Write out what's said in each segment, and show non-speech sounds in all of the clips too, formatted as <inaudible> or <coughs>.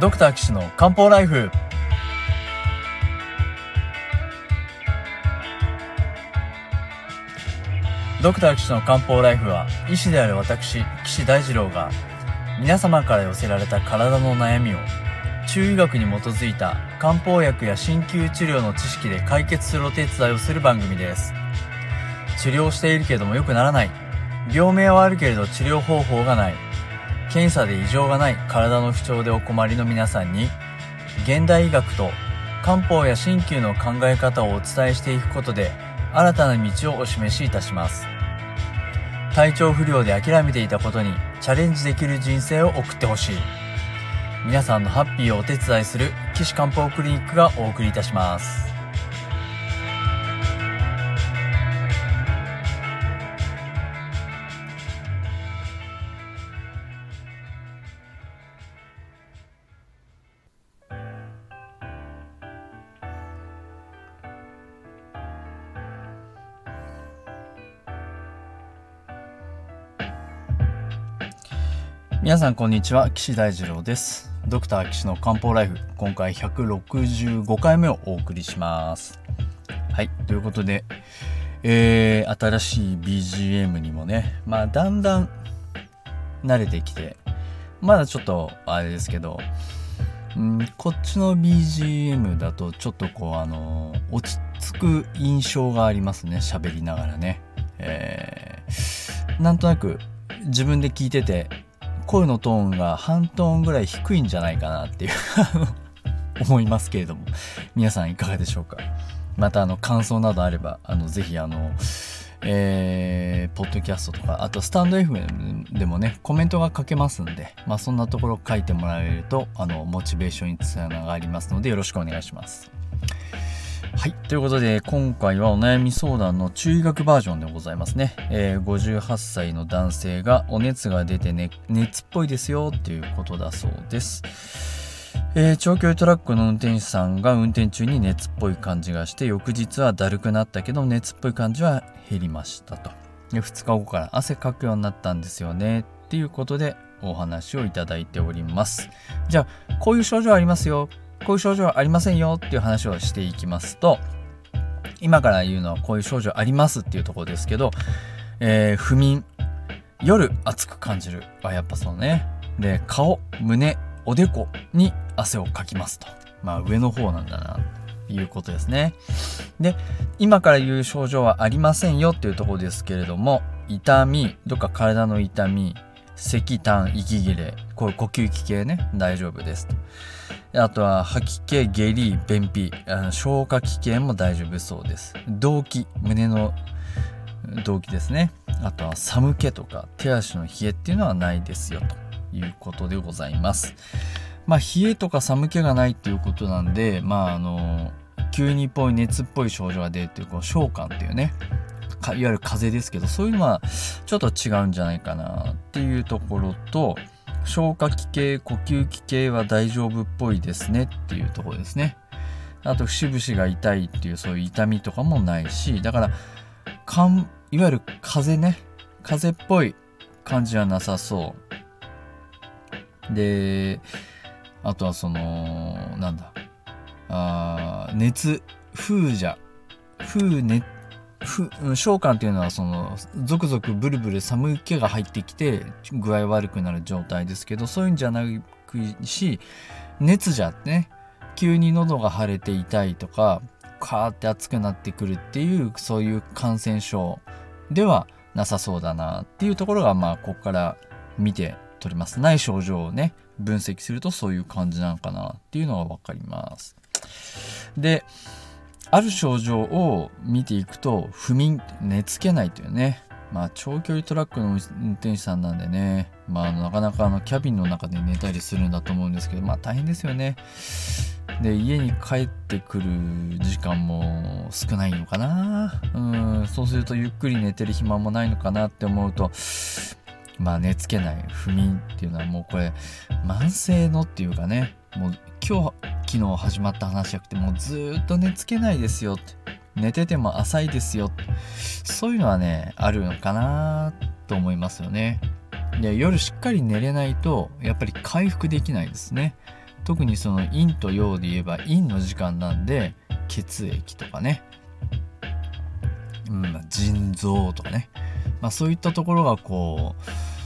ドクター騎士の漢方ライフ。ドクター騎士の漢方ライフは医師である私岸大二郎が皆様から寄せられた体の悩みを中医学に基づいた漢方薬や鍼灸治療の知識で解決するお手伝いをする番組です。治療しているけれども良くならない。病名はあるけれど治療方法がない。検査で異常がない体の不調でお困りの皆さんに現代医学と漢方や鍼灸の考え方をお伝えしていくことで新たな道をお示しいたします。体調不良で諦めていたことにチャレンジできる人生を送ってほしい。皆さんのハッピーをお手伝いする岸漢方クリニックがお送りいたします。皆さんこんにちは岸大二郎です。ドクター岸の漢方ライフ今回165回目をお送りします。はいということでえー、新しい BGM にもねまあだんだん慣れてきてまだちょっとあれですけどんこっちの BGM だとちょっとこうあの落ち着く印象がありますね喋りながらね。えー、なんとなく自分で聞いてて声のトーンが半トーンぐらい低いんじゃないかなっていう。<laughs> 思いますけれども。皆さんいかがでしょうか？またあの感想などあればあのぜひあのえー、ポッドキャストとかあとスタンド FM でもねコメントが書けますんでまあそんなところ書いてもらえるとあのモチベーションにつながりますのでよろしくお願いします。はい。ということで、今回はお悩み相談の中医学バージョンでございますね。えー、58歳の男性がお熱が出て、ね、熱っぽいですよっていうことだそうです。えー、長距離トラックの運転手さんが運転中に熱っぽい感じがして、翌日はだるくなったけど、熱っぽい感じは減りましたと。で2日後から汗かくようになったんですよね。っていうことでお話をいただいております。じゃあ、こういう症状ありますよ。こういう症状ありませんよっていう話をしていきますと、今から言うのはこういう症状ありますっていうところですけど、えー、不眠、夜暑く感じる。あ、やっぱそうね。で、顔、胸、おでこに汗をかきますと。まあ上の方なんだな、ということですね。で、今から言う症状はありませんよっていうところですけれども、痛み、どっか体の痛み、咳痰、息切れ、こういう呼吸器系ね、大丈夫です。あとは吐き気、下痢、便秘、あの消化器系も大丈夫そうです。動悸、胸の動悸ですね。あとは寒気とか手足の冷えっていうのはないですよということでございます。まあ冷えとか寒気がないっていうことなんで、まああの、急にっぽい熱っぽい症状が出るっていうこう召喚っていうね、いわゆる風ですけど、そういうのはちょっと違うんじゃないかなっていうところと、消化器系、呼吸器系は大丈夫っぽいですねっていうところですね。あと、節々が痛いっていうそういう痛みとかもないし、だから、かんいわゆる風邪ね、風邪っぽい感じはなさそう。で、あとはその、なんだ、あ熱、風邪、風熱召喚っていうのはそのゾクゾクブルブル寒気が入ってきて具合悪くなる状態ですけどそういうんじゃなくし熱じゃね急に喉が腫れて痛いとかカーって熱くなってくるっていうそういう感染症ではなさそうだなっていうところがまあここから見て取れます。ない症状をね分析するとそういう感じなのかなっていうのが分かります。である症状を見ていくと不眠寝つけないというね。まあ長距離トラックの運転手さんなんでね。まあなかなかあのキャビンの中で寝たりするんだと思うんですけどまあ大変ですよね。で家に帰ってくる時間も少ないのかな。うんそうするとゆっくり寝てる暇もないのかなって思うとまあ寝つけない不眠っていうのはもうこれ慢性のっていうかね。もう今日昨日始まった話じゃなくてもうずっと寝つけないですよって。寝てても浅いですよそういうのはねあるのかなと思いますよね。で夜しっかり寝れないとやっぱり回復できないですね。特にその陰と陽で言えば陰の時間なんで血液とかね、うん、腎臓とかね、まあ、そういったところがこう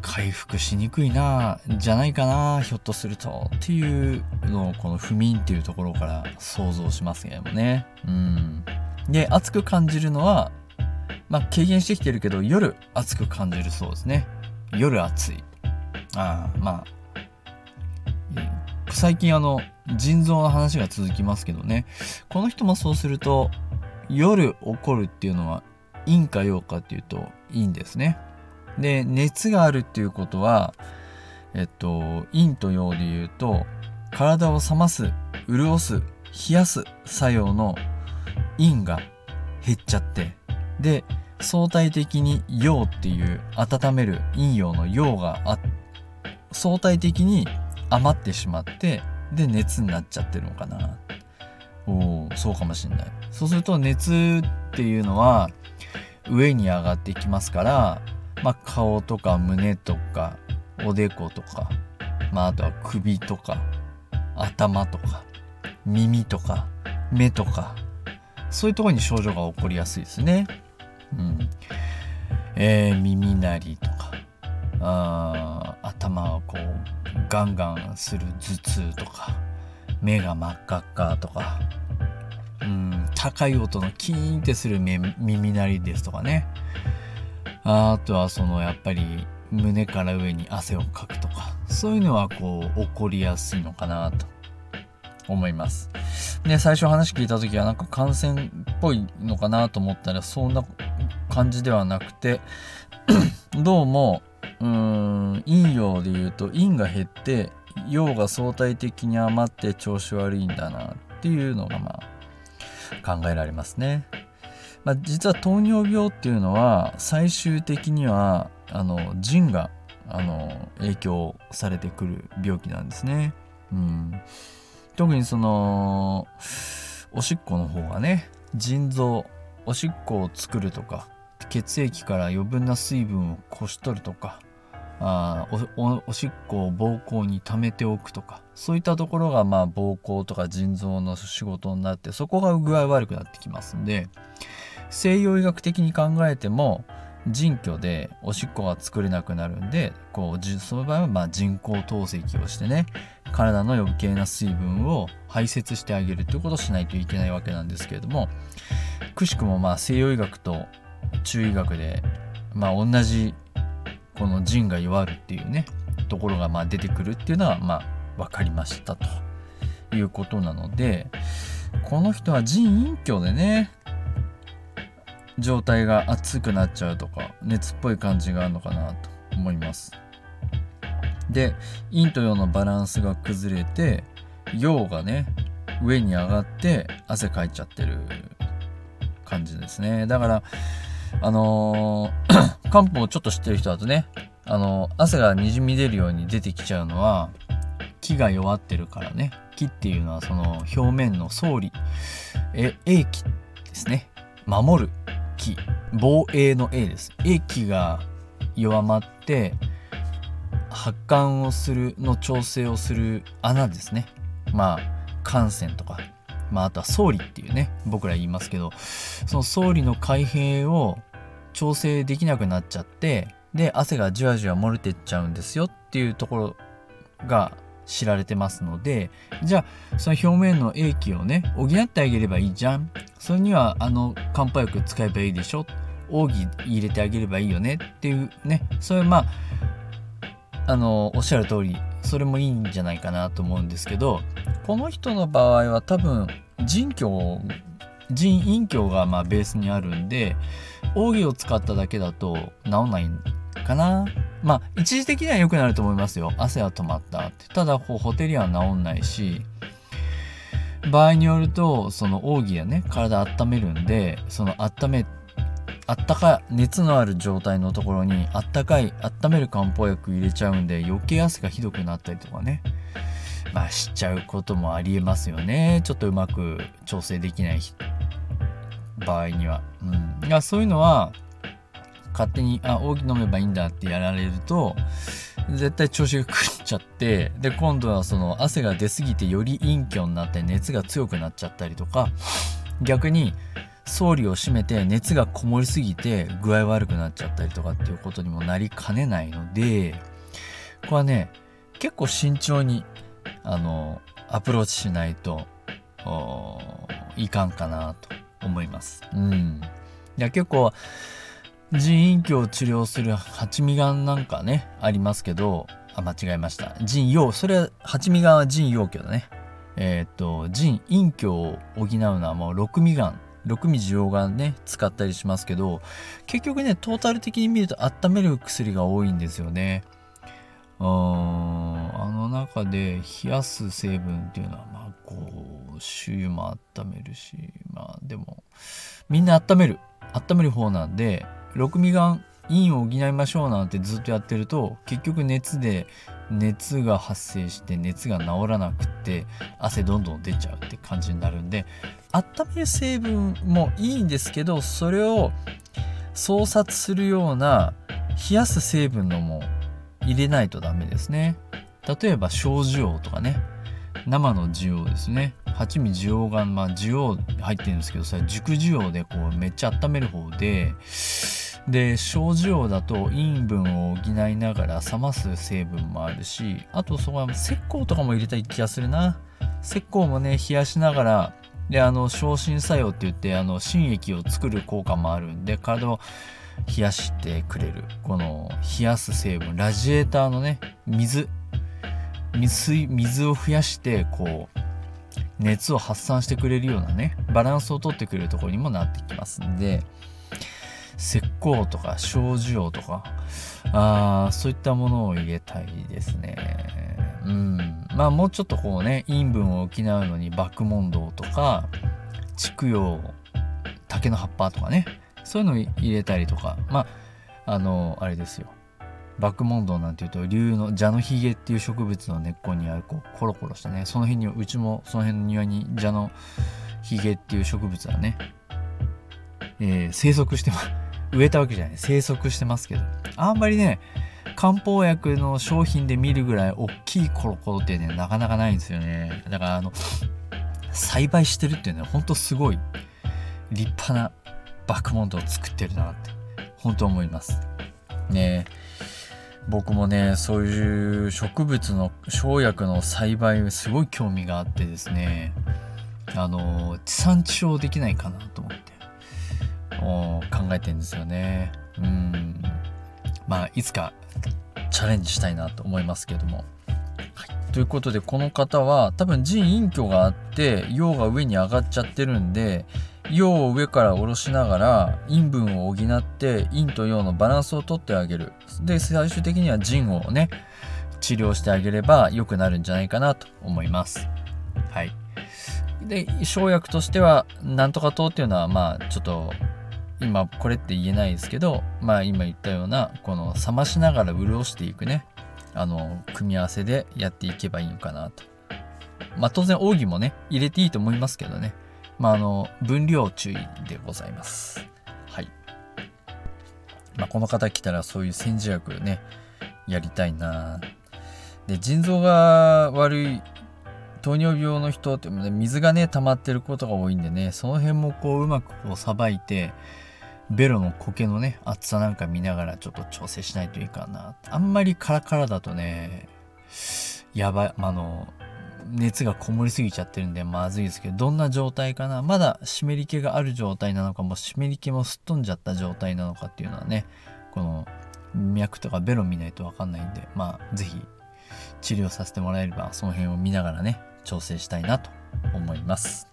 回復しにくいなじゃないかなひょっとするとっていうのをこの不眠っていうところから想像しますけどもね。うん。で熱く感じるのはまあ軽減してきてるけど夜熱く感じるそうですね。夜暑い。ああまあ最近あの腎臓の話が続きますけどね。この人もそうすると夜起こるっていうのは陰か陽かっていうといいんですね。で熱があるっていうことはえっと陰と陽で言うと体を冷ます潤す冷やす作用の陰が減っちゃってで相対的に陽っていう温める陰陽の陽があ相対的に余ってしまってで熱になっちゃってるのかな。おそうかもしんない。そうすると熱っていうのは上に上がってきますからまあ、顔とか胸とかおでことか、まあ、あとは首とか頭とか耳とか目とかそういうところに症状が起こりやすいですね。うんえー、耳鳴りとかあ頭をこうガンガンする頭痛とか目が真っ赤っかとか、うん、高い音のキーンってする耳鳴りですとかねあとはそのやっぱり胸から上に汗をかくとかそういうのはこう起こりやすいのかなと思います。で最初話聞いた時はなんか感染っぽいのかなと思ったらそんな感じではなくて <coughs> どうもうーん陰陽で言うと陰が減って陽が相対的に余って調子悪いんだなっていうのがまあ考えられますね。まあ、実は糖尿病っていうのは最終的にはあの腎があの影響されてくる病気なんですね。うん、特にそのおしっこの方がね腎臓おしっこを作るとか血液から余分な水分をこし取るとかあおおしっこを膀胱に溜めておくとかそういったところがまあ膀胱とか腎臓の仕事になってそこが具合悪くなってきますんで西洋医学的に考えても腎虚でおしっこが作れなくなるんでこうその場合はまあ人工透析をしてね体の余計な水分を排泄してあげるということをしないといけないわけなんですけれどもくしくもまあ西洋医学と中医学でまあ同じこの腎が弱るっていうねところがまあ出てくるっていうのはまあ分かりましたということなのでこの人は腎隠居でね状態が熱くなっちゃうとか熱っぽい感じがあるのかなと思います。で陰と陽のバランスが崩れて陽がね上に上がって汗かいちゃってる感じですね。だからあのー、<coughs> 漢方をちょっと知ってる人だとねあのー、汗がにじみ出るように出てきちゃうのは木が弱ってるからね。木っていうのはその表面の層理え栄気ですね。守る。気防衛の A です。液が弱まって発汗をするの調整をする穴ですね。まあ汗腺とか。まああとは総理っていうね僕ら言いますけどその総理の開閉を調整できなくなっちゃってで汗がじわじわ漏れてっちゃうんですよっていうところが知られてますのでじゃあその表面の液気をね補ってあげればいいじゃん。それにはあの漢方薬使えばいいでしょ。奥義入れてあげればいいよね。っていうね。そういうまああのおっしゃる通りそれもいいんじゃないかなと思うんですけどこの人の場合は多分腎虚腎陰虚がまベースにあるんで奥義を使っただけだと治んないかな。まあ一時的には良くなると思いますよ。汗は止まったって。ただこうホテリは治んないし場合によるとその奥義やね体温めるんでその温めあったか熱のある状態のところにあったかい温める漢方薬入れちゃうんで余計汗がひどくなったりとかね。まあしちゃうこともありえますよね。ちょっとうまく調整できない場合には、うん、いやそういうのは勝手に、あ、大きく飲めばいいんだってやられると、絶対調子が狂っちゃって、で、今度はその汗が出すぎてより陰虚になって熱が強くなっちゃったりとか、逆に、総理を締めて熱がこもりすぎて具合悪くなっちゃったりとかっていうことにもなりかねないので、これはね、結構慎重に、あの、アプローチしないと、いかんかなと思います。うん。いや、結構、腎陰虚を治療する八味丸なんかね、ありますけど、あ、間違えました。腎陽、それは、八味丸は腎陽虚だね。えー、っと、腎陰虚を補うのはもう六味丸、六味需要がね、使ったりしますけど、結局ね、トータル的に見ると温める薬が多いんですよね。うん、あの中で冷やす成分っていうのは、まあ、こう、周囲も温めるし、まあ、でも、みんな温める。温める方なんで、六味丸陰を補いましょうなんてずっとやってると結局熱で熱が発生して熱が治らなくって汗どんどん出ちゃうって感じになるんで温める成分もいいんですけどそれを操作するような冷やす成分のも入れないとダメですね。例えば小樹葉とかね。生の樹葉ですね。八味樹葉がまあ樹葉入ってるんですけどそれ熟樹葉でこうめっちゃ温める方でで症状だと陰分を補いながら冷ます成分もあるしあとそこは石膏とかも入れたい気がするな。石膏もね冷やしながらであの昇進作用って言ってあの心液を作る効果もあるんで体を冷やしてくれる。この冷やす成分。ラジエーターのね水水水を増やしてこう熱を発散してくれるようなねバランスをとってくれるところにもなってきますんで石膏とか小樹葉とかあそういったものを入れたいですね。うん。まあもうちょっとこうね陰分を補うのに爆問答とか畜養竹の葉っぱとかねそういうのを入れたりとかまああのあれですよ。爆問答なんていうと竜の蛇のひげっていう植物の根っこにあるこうコロコロしてね。その辺にうちもその辺の庭に蛇のひげっていう植物はね、えー、生息してます。植えたわけじゃない。生息してますけど。あんまりね漢方薬の商品で見るぐらい大きいコロコロってねなかなかないんですよね。だからあの栽培してるっていうのは本当すごい立派なバックモンドを作ってるなって本当思います。ね。僕もねそういう植物の生薬の栽培すごい興味があってですねあの地産地消できないかなと思って。考えてんですよね。うん。まあ、いつかチャレンジしたいなと思いますけども。はい、ということで、この方は多分腎陰虚があって、陽が上に上がっちゃってるんで、陽を上から下ろしながら陰分を補って陰と陽のバランスをとってあげる。で、最終的には腎をね、治療してあげれば良くなるんじゃないかなと思います。はい。で、生薬としては、なんとか糖っていうのは、まあ、ちょっと今これって言えないですけどまあ今言ったようなこの冷ましながら潤していくね。あの組み合わせでやっていけばいいのかなと。まあ当然奥義もね入れていいと思いますけどね。まああの分量注意でございます。はい。まあこの方来たらそういう煎じ薬ねやりたいな。で腎臓が悪い糖尿病の人って水がね溜まってることが多いんでねその辺もこううまくこうさばいてベロの苔のね、厚さなんか見ながらちょっと調整しないといいかな。あんまりカラカラだとね、やばい、あの、熱がこもりすぎちゃってるんでまずいですけど、どんな状態かなまだ湿り気がある状態なのかも、湿り気もすっ飛んじゃった状態なのかっていうのはね、この脈とかベロ見ないとわかんないんで、まあ、ぜひ治療させてもらえれば、その辺を見ながらね、調整したいなと思います。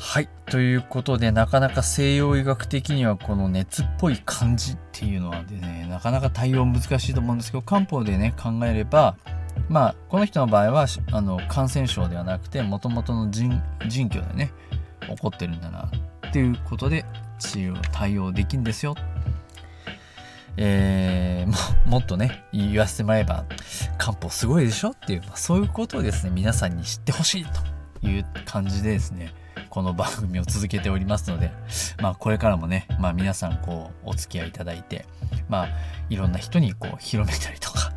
はい。ということで、なかなか西洋医学的にはこの熱っぽい感じっていうのはでね、なかなか対応難しいと思うんですけど、漢方でね、考えれば、まあ、この人の場合は、あの、感染症ではなくて、もともとの腎、腎虚でね、起こってるんだな、っていうことで、治療、対応できんですよ。えー、ももっとね、言わせてもらえば、漢方すごいでしょっていう、まあ、そういうことをですね、皆さんに知ってほしいという感じでですね、この番組を続けておりますので、まあこれからもね、まあ皆さんこうお付き合いいただいて、まあいろんな人にこう広めたりとか、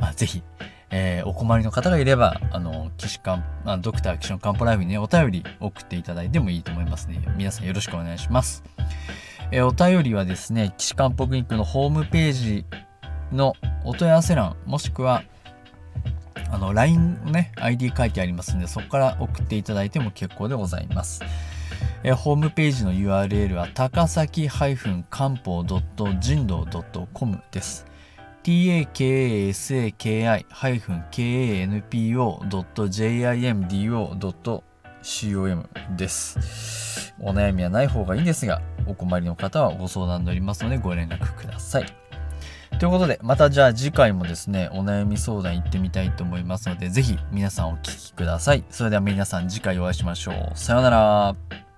まあぜひ、えー、お困りの方がいれば、あの、岸漢、あドクター岸の漢方ライフにね、お便り送っていただいてもいいと思いますね。皆さんよろしくお願いします。えー、お便りはですね、岸漢方クリニックのホームページのお問い合わせ欄、もしくは、あの、LINE のね、ID 書いてありますんで、そこから送っていただいても結構でございます。え、ホームページの URL は高崎漢方人道 .com です。takasaki-kanpo.jimdo.com です。お悩みはない方がいいんですが、お困りの方はご相談乗りますのでご連絡ください。ということで、またじゃあ次回もですね、お悩み相談行ってみたいと思いますので、ぜひ皆さんお聞きください。それでは皆さん次回お会いしましょう。さようなら。